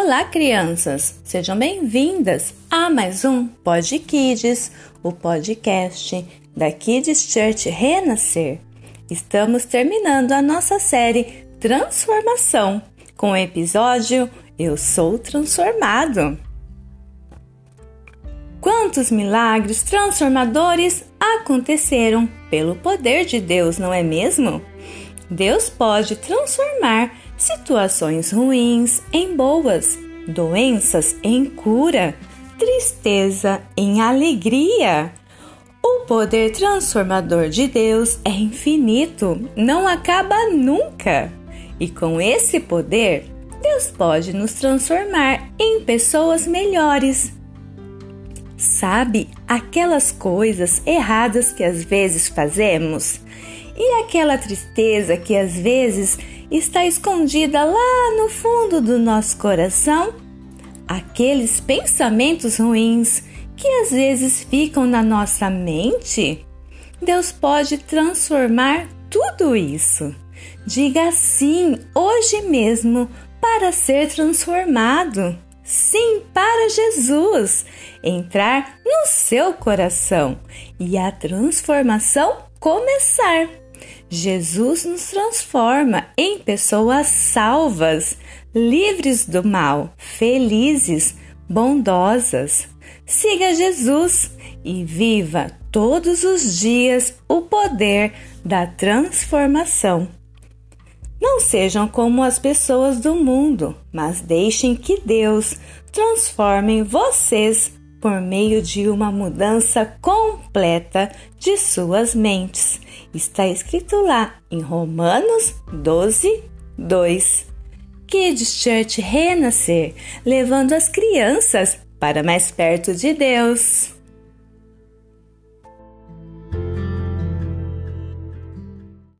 Olá, crianças! Sejam bem-vindas a mais um Pod Kids, o podcast da Kids Church Renascer. Estamos terminando a nossa série Transformação com o episódio Eu Sou Transformado. Quantos milagres transformadores aconteceram pelo poder de Deus, não é mesmo? Deus pode transformar situações ruins em boas, doenças em cura, tristeza em alegria. O poder transformador de Deus é infinito, não acaba nunca. E com esse poder, Deus pode nos transformar em pessoas melhores. Sabe aquelas coisas erradas que às vezes fazemos? E aquela tristeza que às vezes está escondida lá no fundo do nosso coração? Aqueles pensamentos ruins que às vezes ficam na nossa mente? Deus pode transformar tudo isso. Diga sim hoje mesmo para ser transformado. Sim, para Jesus entrar no seu coração e a transformação começar. Jesus nos transforma em pessoas salvas, livres do mal, felizes, bondosas. Siga Jesus e viva todos os dias o poder da transformação. Não sejam como as pessoas do mundo, mas deixem que Deus transforme vocês por meio de uma mudança completa de suas mentes. Está escrito lá em Romanos 12, 2. Kids Church renascer, levando as crianças para mais perto de Deus.